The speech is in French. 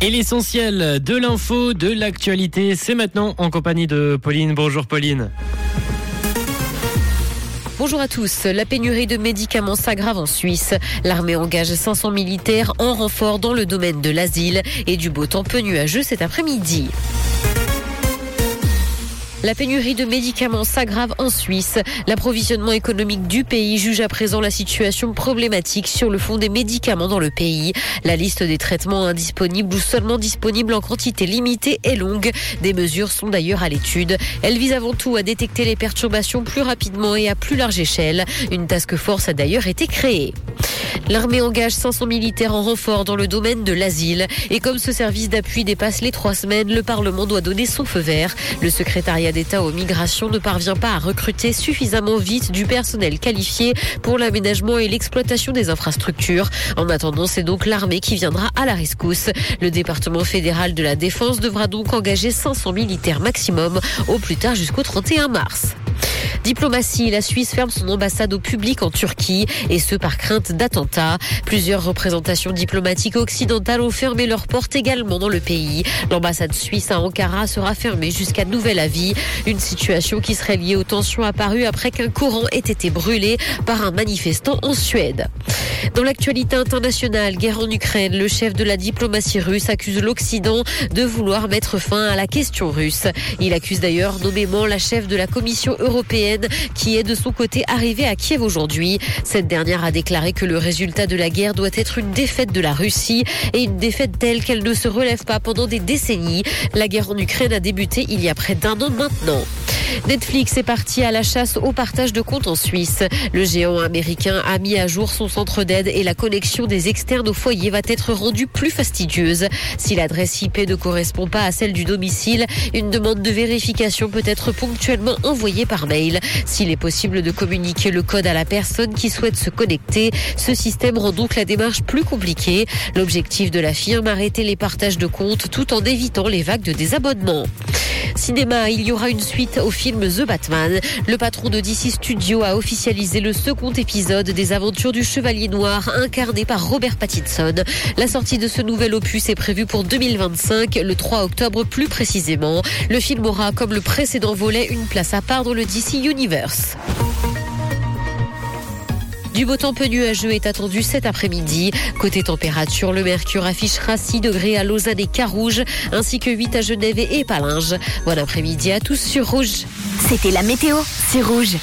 Et l'essentiel de l'info, de l'actualité, c'est maintenant en compagnie de Pauline. Bonjour Pauline. Bonjour à tous. La pénurie de médicaments s'aggrave en Suisse. L'armée engage 500 militaires en renfort dans le domaine de l'asile et du beau temps peu nuageux cet après-midi. La pénurie de médicaments s'aggrave en Suisse. L'approvisionnement économique du pays juge à présent la situation problématique sur le fond des médicaments dans le pays. La liste des traitements indisponibles ou seulement disponibles en quantité limitée est longue. Des mesures sont d'ailleurs à l'étude. Elles visent avant tout à détecter les perturbations plus rapidement et à plus large échelle. Une task force a d'ailleurs été créée. L'armée engage 500 militaires en renfort dans le domaine de l'asile. Et comme ce service d'appui dépasse les trois semaines, le Parlement doit donner son feu vert. Le secrétariat d'État aux migrations ne parvient pas à recruter suffisamment vite du personnel qualifié pour l'aménagement et l'exploitation des infrastructures. En attendant, c'est donc l'armée qui viendra à la rescousse. Le département fédéral de la défense devra donc engager 500 militaires maximum au plus tard jusqu'au 31 mars. Diplomatie, la Suisse ferme son ambassade au public en Turquie et ce par crainte d'attentats. Plusieurs représentations diplomatiques occidentales ont fermé leurs portes également dans le pays. L'ambassade suisse à Ankara sera fermée jusqu'à nouvel avis. Une situation qui serait liée aux tensions apparues après qu'un courant ait été brûlé par un manifestant en Suède. Dans l'actualité internationale, guerre en Ukraine, le chef de la diplomatie russe accuse l'Occident de vouloir mettre fin à la question russe. Il accuse d'ailleurs nommément la chef de la Commission européenne qui est de son côté arrivée à Kiev aujourd'hui. Cette dernière a déclaré que le résultat de la guerre doit être une défaite de la Russie et une défaite telle qu'elle ne se relève pas pendant des décennies. La guerre en Ukraine a débuté il y a près d'un an maintenant. Netflix est parti à la chasse au partage de comptes en Suisse. Le géant américain a mis à jour son centre d'aide et la connexion des externes au foyer va être rendue plus fastidieuse. Si l'adresse IP ne correspond pas à celle du domicile, une demande de vérification peut être ponctuellement envoyée par mail. S'il est possible de communiquer le code à la personne qui souhaite se connecter, ce système rend donc la démarche plus compliquée. L'objectif de la firme, arrêter les partages de comptes tout en évitant les vagues de désabonnement. Cinéma, il y aura une suite au film The Batman. Le patron de DC Studio a officialisé le second épisode des aventures du Chevalier Noir incarné par Robert Pattinson. La sortie de ce nouvel opus est prévue pour 2025, le 3 octobre plus précisément. Le film aura, comme le précédent volet, une place à part dans le DC Universe. Du beau temps peu nuageux est attendu cet après-midi. Côté température, le mercure affichera 6 degrés à Lausanne et Carouge, ainsi que 8 à Genève et Palinges. Bon après-midi à tous sur Rouge. C'était la météo, c'est Rouge.